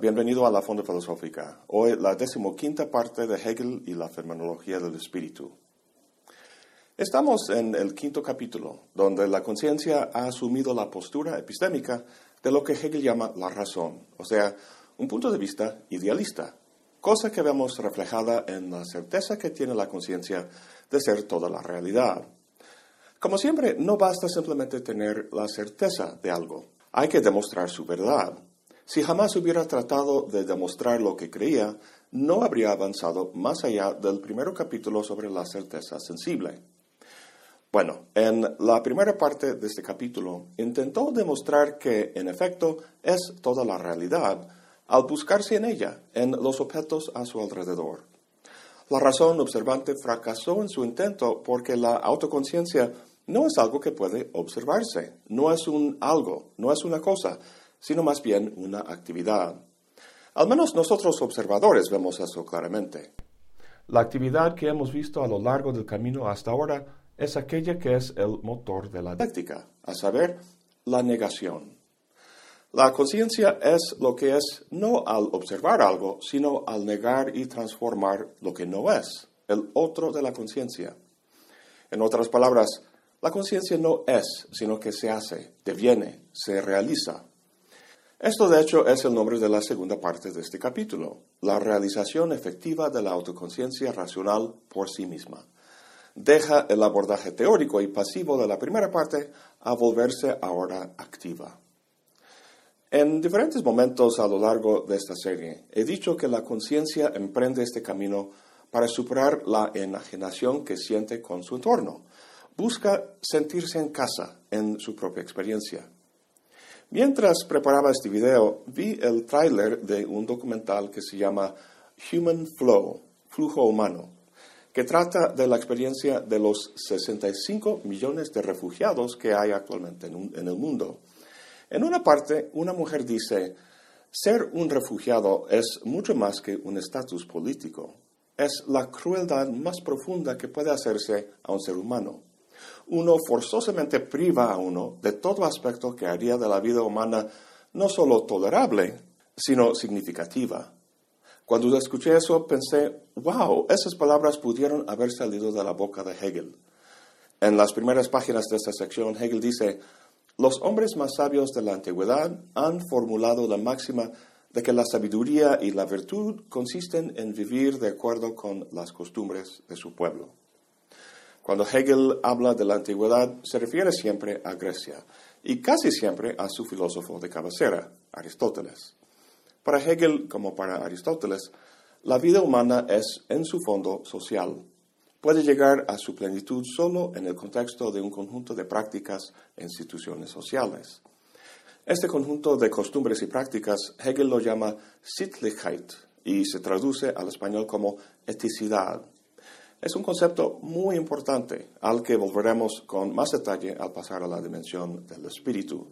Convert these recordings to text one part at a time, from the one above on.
bienvenido a la Fonda Filosófica. Hoy la decimoquinta parte de Hegel y la fenomenología del espíritu. Estamos en el quinto capítulo, donde la conciencia ha asumido la postura epistémica de lo que Hegel llama la razón, o sea, un punto de vista idealista, cosa que vemos reflejada en la certeza que tiene la conciencia de ser toda la realidad. Como siempre, no basta simplemente tener la certeza de algo, hay que demostrar su verdad. Si jamás hubiera tratado de demostrar lo que creía, no habría avanzado más allá del primer capítulo sobre la certeza sensible. Bueno, en la primera parte de este capítulo intentó demostrar que, en efecto, es toda la realidad al buscarse en ella, en los objetos a su alrededor. La razón observante fracasó en su intento porque la autoconciencia no es algo que puede observarse, no es un algo, no es una cosa, sino más bien una actividad. Al menos nosotros observadores vemos eso claramente. La actividad que hemos visto a lo largo del camino hasta ahora es aquella que es el motor de la dialéctica, a saber, la negación. La conciencia es lo que es no al observar algo, sino al negar y transformar lo que no es, el otro de la conciencia. En otras palabras, la conciencia no es, sino que se hace, deviene, se realiza. Esto de hecho es el nombre de la segunda parte de este capítulo, la realización efectiva de la autoconciencia racional por sí misma. Deja el abordaje teórico y pasivo de la primera parte a volverse ahora activa. En diferentes momentos a lo largo de esta serie he dicho que la conciencia emprende este camino para superar la enajenación que siente con su entorno. Busca sentirse en casa en su propia experiencia. Mientras preparaba este video, vi el tráiler de un documental que se llama Human Flow, Flujo Humano, que trata de la experiencia de los 65 millones de refugiados que hay actualmente en, en el mundo. En una parte, una mujer dice, ser un refugiado es mucho más que un estatus político. Es la crueldad más profunda que puede hacerse a un ser humano uno forzosamente priva a uno de todo aspecto que haría de la vida humana no solo tolerable, sino significativa. Cuando escuché eso pensé, wow, esas palabras pudieron haber salido de la boca de Hegel. En las primeras páginas de esta sección, Hegel dice, los hombres más sabios de la antigüedad han formulado la máxima de que la sabiduría y la virtud consisten en vivir de acuerdo con las costumbres de su pueblo. Cuando Hegel habla de la antigüedad, se refiere siempre a Grecia y casi siempre a su filósofo de cabecera, Aristóteles. Para Hegel, como para Aristóteles, la vida humana es en su fondo social. Puede llegar a su plenitud solo en el contexto de un conjunto de prácticas e instituciones sociales. Este conjunto de costumbres y prácticas Hegel lo llama Sittlichkeit y se traduce al español como eticidad es un concepto muy importante al que volveremos con más detalle al pasar a la dimensión del espíritu.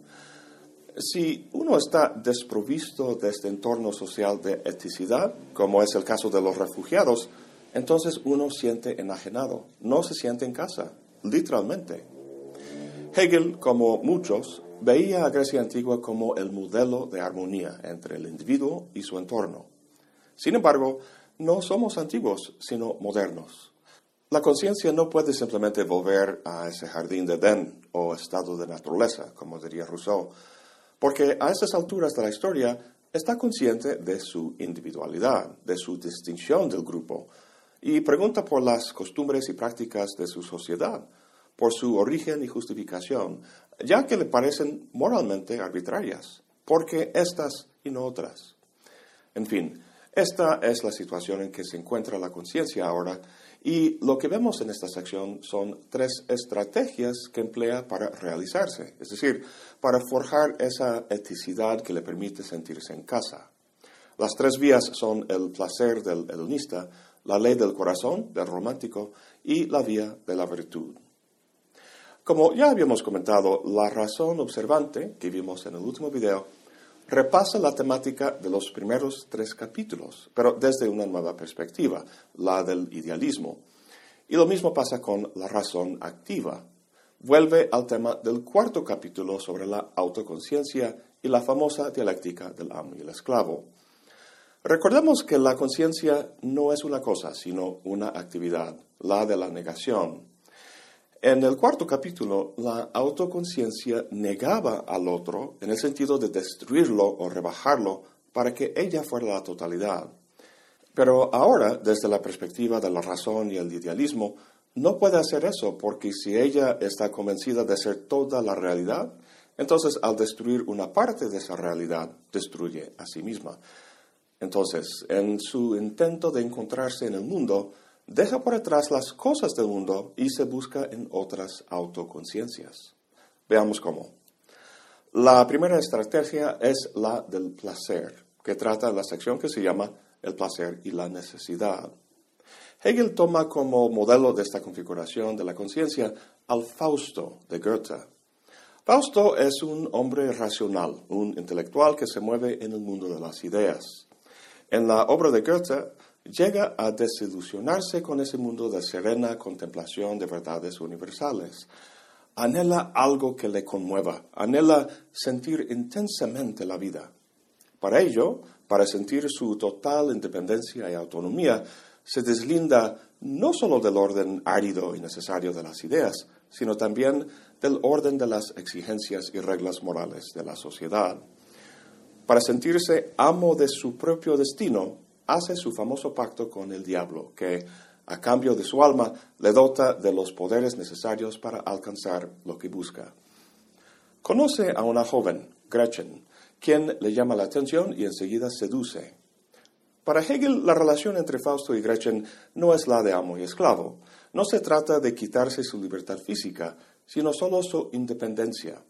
Si uno está desprovisto de este entorno social de eticidad, como es el caso de los refugiados, entonces uno siente enajenado, no se siente en casa, literalmente. Hegel, como muchos, veía a Grecia antigua como el modelo de armonía entre el individuo y su entorno. Sin embargo, no somos antiguos, sino modernos. La conciencia no puede simplemente volver a ese jardín de Edén o estado de naturaleza, como diría Rousseau, porque a esas alturas de la historia está consciente de su individualidad, de su distinción del grupo, y pregunta por las costumbres y prácticas de su sociedad, por su origen y justificación, ya que le parecen moralmente arbitrarias, porque estas y no otras. En fin, esta es la situación en que se encuentra la conciencia ahora y lo que vemos en esta sección son tres estrategias que emplea para realizarse, es decir, para forjar esa eticidad que le permite sentirse en casa. Las tres vías son el placer del hedonista, la ley del corazón del romántico y la vía de la virtud. Como ya habíamos comentado, la razón observante que vimos en el último video repasa la temática de los primeros tres capítulos, pero desde una nueva perspectiva, la del idealismo. Y lo mismo pasa con la razón activa. Vuelve al tema del cuarto capítulo sobre la autoconciencia y la famosa dialéctica del amo y el esclavo. Recordemos que la conciencia no es una cosa, sino una actividad, la de la negación. En el cuarto capítulo, la autoconciencia negaba al otro en el sentido de destruirlo o rebajarlo para que ella fuera la totalidad. Pero ahora, desde la perspectiva de la razón y el idealismo, no puede hacer eso porque si ella está convencida de ser toda la realidad, entonces al destruir una parte de esa realidad, destruye a sí misma. Entonces, en su intento de encontrarse en el mundo, deja por atrás las cosas del mundo y se busca en otras autoconciencias. Veamos cómo. La primera estrategia es la del placer, que trata la sección que se llama el placer y la necesidad. Hegel toma como modelo de esta configuración de la conciencia al Fausto de Goethe. Fausto es un hombre racional, un intelectual que se mueve en el mundo de las ideas. En la obra de Goethe llega a desilusionarse con ese mundo de serena contemplación de verdades universales. Anhela algo que le conmueva, anhela sentir intensamente la vida. Para ello, para sentir su total independencia y autonomía, se deslinda no solo del orden árido y necesario de las ideas, sino también del orden de las exigencias y reglas morales de la sociedad. Para sentirse amo de su propio destino, hace su famoso pacto con el diablo, que, a cambio de su alma, le dota de los poderes necesarios para alcanzar lo que busca. Conoce a una joven, Gretchen, quien le llama la atención y enseguida seduce. Para Hegel, la relación entre Fausto y Gretchen no es la de amo y esclavo. No se trata de quitarse su libertad física, sino solo su independencia.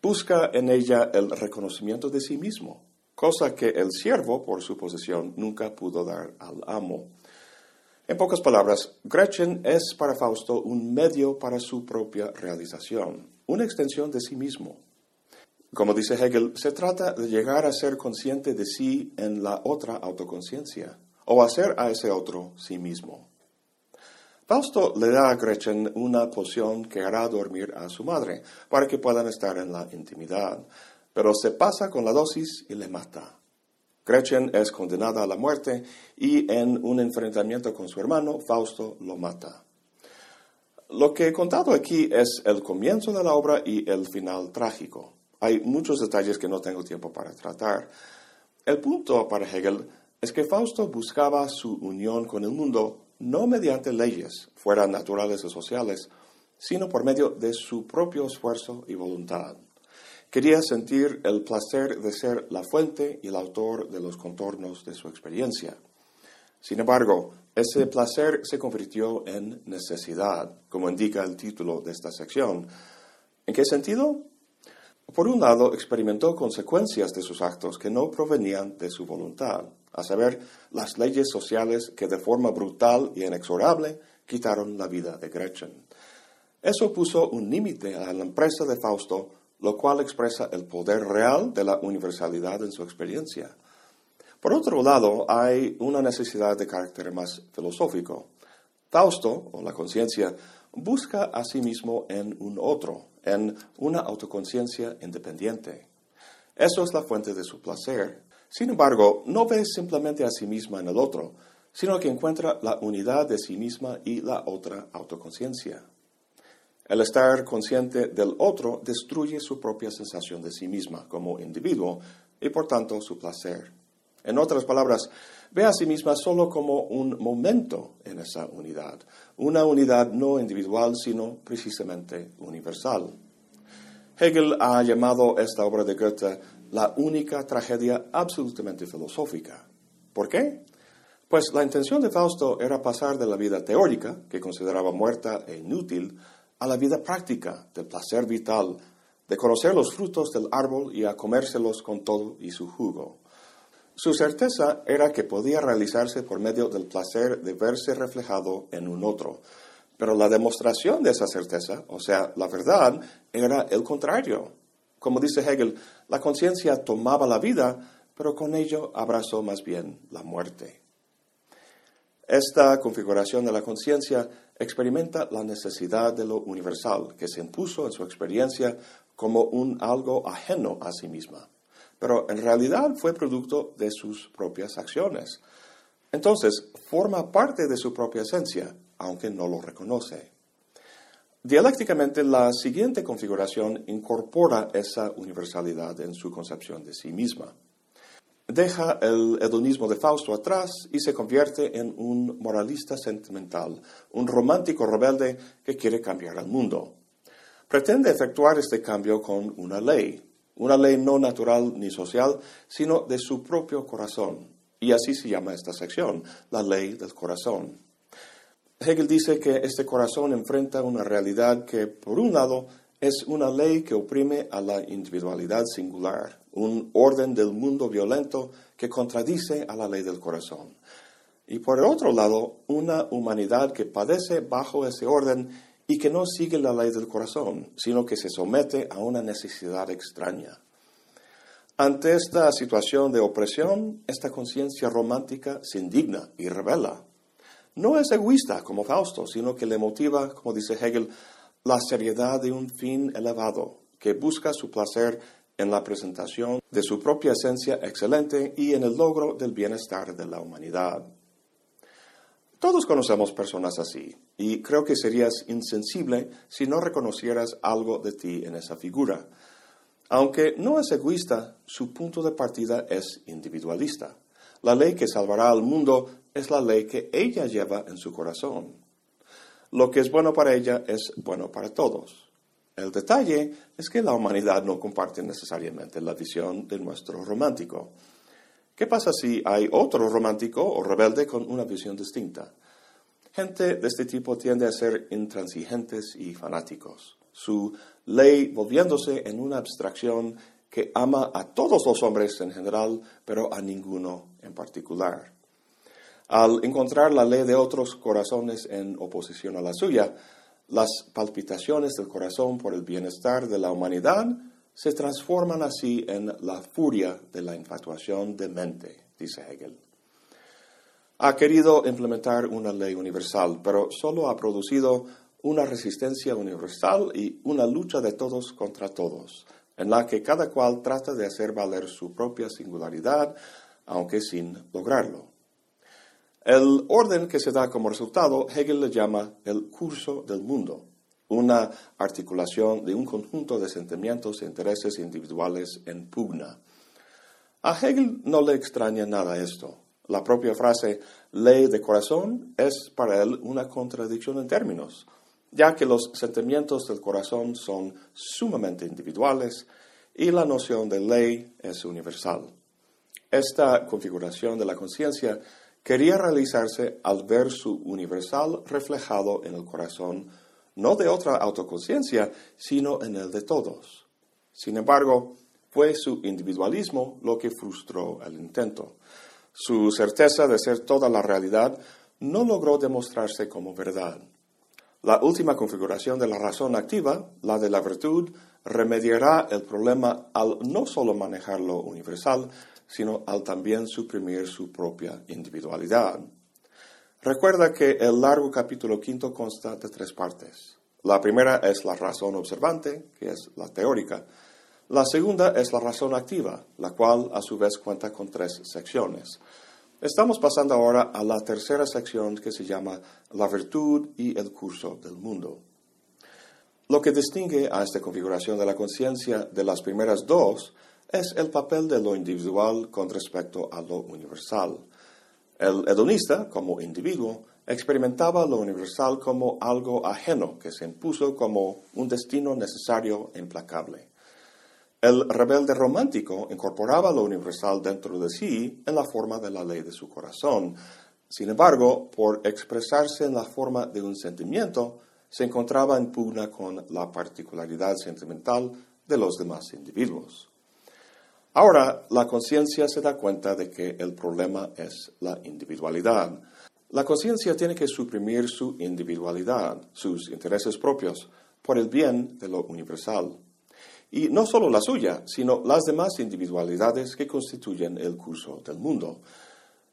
Busca en ella el reconocimiento de sí mismo, cosa que el siervo, por su posesión, nunca pudo dar al amo. En pocas palabras, Gretchen es para Fausto un medio para su propia realización, una extensión de sí mismo. Como dice Hegel, se trata de llegar a ser consciente de sí en la otra autoconciencia, o hacer a ese otro sí mismo. Fausto le da a Gretchen una poción que hará dormir a su madre, para que puedan estar en la intimidad, pero se pasa con la dosis y le mata. Gretchen es condenada a la muerte y en un enfrentamiento con su hermano, Fausto lo mata. Lo que he contado aquí es el comienzo de la obra y el final trágico. Hay muchos detalles que no tengo tiempo para tratar. El punto para Hegel es que Fausto buscaba su unión con el mundo no mediante leyes, fueran naturales o sociales, sino por medio de su propio esfuerzo y voluntad. Quería sentir el placer de ser la fuente y el autor de los contornos de su experiencia. Sin embargo, ese placer se convirtió en necesidad, como indica el título de esta sección. ¿En qué sentido? Por un lado, experimentó consecuencias de sus actos que no provenían de su voluntad, a saber, las leyes sociales que de forma brutal y inexorable quitaron la vida de Gretchen. Eso puso un límite a la empresa de Fausto, lo cual expresa el poder real de la universalidad en su experiencia. Por otro lado, hay una necesidad de carácter más filosófico. Fausto, o la conciencia, busca a sí mismo en un otro, en una autoconciencia independiente. Eso es la fuente de su placer. Sin embargo, no ve simplemente a sí misma en el otro, sino que encuentra la unidad de sí misma y la otra autoconciencia. El estar consciente del otro destruye su propia sensación de sí misma como individuo y por tanto su placer. En otras palabras, ve a sí misma solo como un momento en esa unidad, una unidad no individual, sino precisamente universal. Hegel ha llamado esta obra de Goethe la única tragedia absolutamente filosófica. ¿Por qué? Pues la intención de Fausto era pasar de la vida teórica, que consideraba muerta e inútil, a la vida práctica, del placer vital, de conocer los frutos del árbol y a comérselos con todo y su jugo. Su certeza era que podía realizarse por medio del placer de verse reflejado en un otro. Pero la demostración de esa certeza, o sea, la verdad, era el contrario. Como dice Hegel, la conciencia tomaba la vida, pero con ello abrazó más bien la muerte. Esta configuración de la conciencia experimenta la necesidad de lo universal, que se impuso en su experiencia como un algo ajeno a sí misma pero en realidad fue producto de sus propias acciones. Entonces, forma parte de su propia esencia, aunque no lo reconoce. Dialécticamente, la siguiente configuración incorpora esa universalidad en su concepción de sí misma. Deja el hedonismo de Fausto atrás y se convierte en un moralista sentimental, un romántico rebelde que quiere cambiar al mundo. Pretende efectuar este cambio con una ley, una ley no natural ni social, sino de su propio corazón. Y así se llama esta sección, la ley del corazón. Hegel dice que este corazón enfrenta una realidad que, por un lado, es una ley que oprime a la individualidad singular, un orden del mundo violento que contradice a la ley del corazón. Y por el otro lado, una humanidad que padece bajo ese orden y que no sigue la ley del corazón, sino que se somete a una necesidad extraña. Ante esta situación de opresión, esta conciencia romántica se indigna y revela no es egoísta como Fausto, sino que le motiva, como dice Hegel, la seriedad de un fin elevado, que busca su placer en la presentación de su propia esencia excelente y en el logro del bienestar de la humanidad. Todos conocemos personas así, y creo que serías insensible si no reconocieras algo de ti en esa figura. Aunque no es egoísta, su punto de partida es individualista. La ley que salvará al mundo es la ley que ella lleva en su corazón. Lo que es bueno para ella es bueno para todos. El detalle es que la humanidad no comparte necesariamente la visión de nuestro romántico. ¿Qué pasa si hay otro romántico o rebelde con una visión distinta? Gente de este tipo tiende a ser intransigentes y fanáticos, su ley volviéndose en una abstracción que ama a todos los hombres en general, pero a ninguno en particular. Al encontrar la ley de otros corazones en oposición a la suya, las palpitaciones del corazón por el bienestar de la humanidad se transforman así en la furia de la infatuación de mente, dice Hegel. Ha querido implementar una ley universal, pero solo ha producido una resistencia universal y una lucha de todos contra todos, en la que cada cual trata de hacer valer su propia singularidad, aunque sin lograrlo. El orden que se da como resultado, Hegel le llama el curso del mundo, una articulación de un conjunto de sentimientos e intereses individuales en pugna. A Hegel no le extraña nada esto. La propia frase ley de corazón es para él una contradicción en términos ya que los sentimientos del corazón son sumamente individuales y la noción de ley es universal. Esta configuración de la conciencia quería realizarse al ver su universal reflejado en el corazón, no de otra autoconciencia, sino en el de todos. Sin embargo, fue su individualismo lo que frustró el intento. Su certeza de ser toda la realidad no logró demostrarse como verdad. La última configuración de la razón activa, la de la virtud, remediará el problema al no solo manejar lo universal, sino al también suprimir su propia individualidad. Recuerda que el largo capítulo quinto consta de tres partes. La primera es la razón observante, que es la teórica. La segunda es la razón activa, la cual a su vez cuenta con tres secciones. Estamos pasando ahora a la tercera sección que se llama La virtud y el curso del mundo. Lo que distingue a esta configuración de la conciencia de las primeras dos es el papel de lo individual con respecto a lo universal. El hedonista, como individuo, experimentaba lo universal como algo ajeno que se impuso como un destino necesario e implacable. El rebelde romántico incorporaba lo universal dentro de sí en la forma de la ley de su corazón. Sin embargo, por expresarse en la forma de un sentimiento, se encontraba en pugna con la particularidad sentimental de los demás individuos. Ahora, la conciencia se da cuenta de que el problema es la individualidad. La conciencia tiene que suprimir su individualidad, sus intereses propios, por el bien de lo universal y no solo la suya, sino las demás individualidades que constituyen el curso del mundo.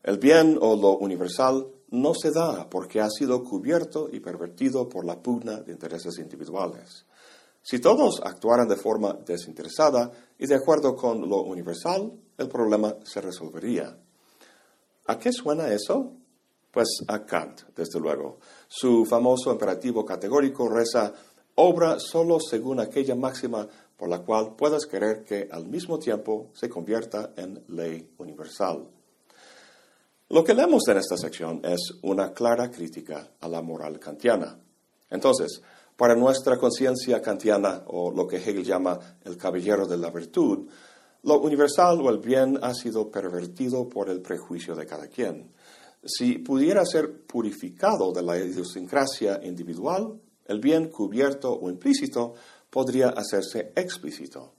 El bien o lo universal no se da porque ha sido cubierto y pervertido por la pugna de intereses individuales. Si todos actuaran de forma desinteresada y de acuerdo con lo universal, el problema se resolvería. ¿A qué suena eso? Pues a Kant, desde luego. Su famoso imperativo categórico reza, obra solo según aquella máxima por la cual puedas querer que al mismo tiempo se convierta en ley universal. Lo que leemos en esta sección es una clara crítica a la moral kantiana. Entonces, para nuestra conciencia kantiana, o lo que Hegel llama el caballero de la virtud, lo universal o el bien ha sido pervertido por el prejuicio de cada quien. Si pudiera ser purificado de la idiosincrasia individual, el bien cubierto o implícito podría hacerse explícito.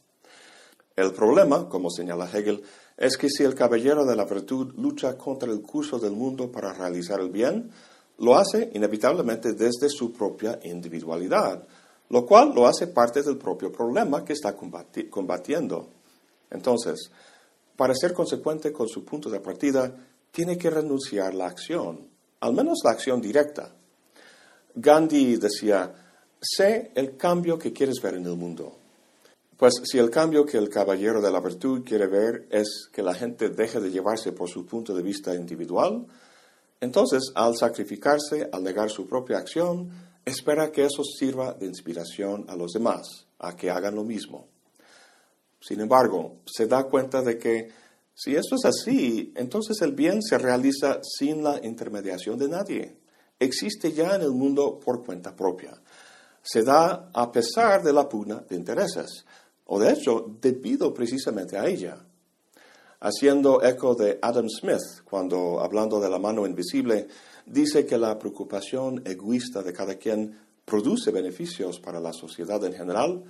El problema, como señala Hegel, es que si el caballero de la virtud lucha contra el curso del mundo para realizar el bien, lo hace inevitablemente desde su propia individualidad, lo cual lo hace parte del propio problema que está combatiendo. Entonces, para ser consecuente con su punto de partida, tiene que renunciar a la acción, al menos la acción directa. Gandhi decía, sé el cambio que quieres ver en el mundo. Pues si el cambio que el caballero de la virtud quiere ver es que la gente deje de llevarse por su punto de vista individual, entonces al sacrificarse, al negar su propia acción, espera que eso sirva de inspiración a los demás, a que hagan lo mismo. Sin embargo, se da cuenta de que si esto es así, entonces el bien se realiza sin la intermediación de nadie. Existe ya en el mundo por cuenta propia se da a pesar de la pugna de intereses, o de hecho debido precisamente a ella. Haciendo eco de Adam Smith, cuando hablando de la mano invisible, dice que la preocupación egoísta de cada quien produce beneficios para la sociedad en general,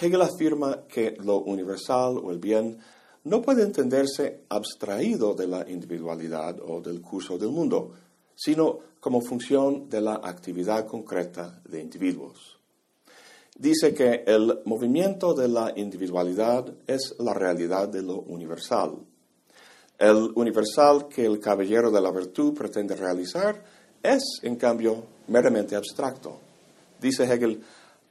Hegel afirma que lo universal o el bien no puede entenderse abstraído de la individualidad o del curso del mundo, sino como función de la actividad concreta de individuos. Dice que el movimiento de la individualidad es la realidad de lo universal. El universal que el caballero de la virtud pretende realizar es, en cambio, meramente abstracto. Dice Hegel,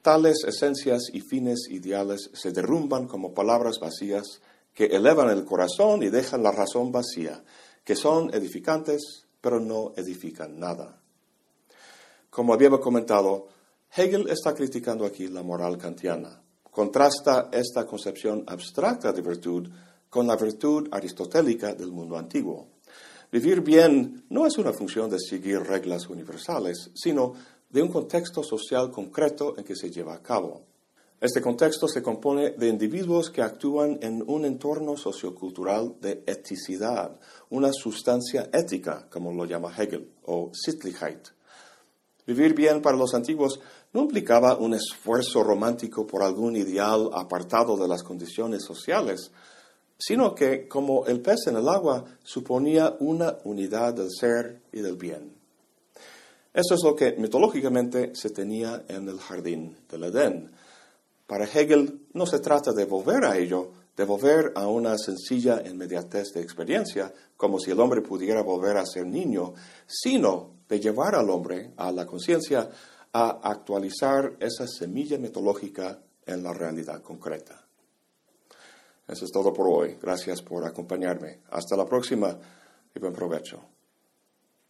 tales esencias y fines ideales se derrumban como palabras vacías que elevan el corazón y dejan la razón vacía, que son edificantes pero no edifican nada. Como había comentado, Hegel está criticando aquí la moral kantiana. Contrasta esta concepción abstracta de virtud con la virtud aristotélica del mundo antiguo. Vivir bien no es una función de seguir reglas universales, sino de un contexto social concreto en que se lleva a cabo. Este contexto se compone de individuos que actúan en un entorno sociocultural de eticidad, una sustancia ética, como lo llama Hegel, o Sittlichkeit. Vivir bien para los antiguos no implicaba un esfuerzo romántico por algún ideal apartado de las condiciones sociales, sino que, como el pez en el agua, suponía una unidad del ser y del bien. Esto es lo que mitológicamente se tenía en el jardín del Edén, para Hegel no se trata de volver a ello, de volver a una sencilla inmediatez de experiencia, como si el hombre pudiera volver a ser niño, sino de llevar al hombre, a la conciencia, a actualizar esa semilla mitológica en la realidad concreta. Eso es todo por hoy. Gracias por acompañarme. Hasta la próxima y buen provecho.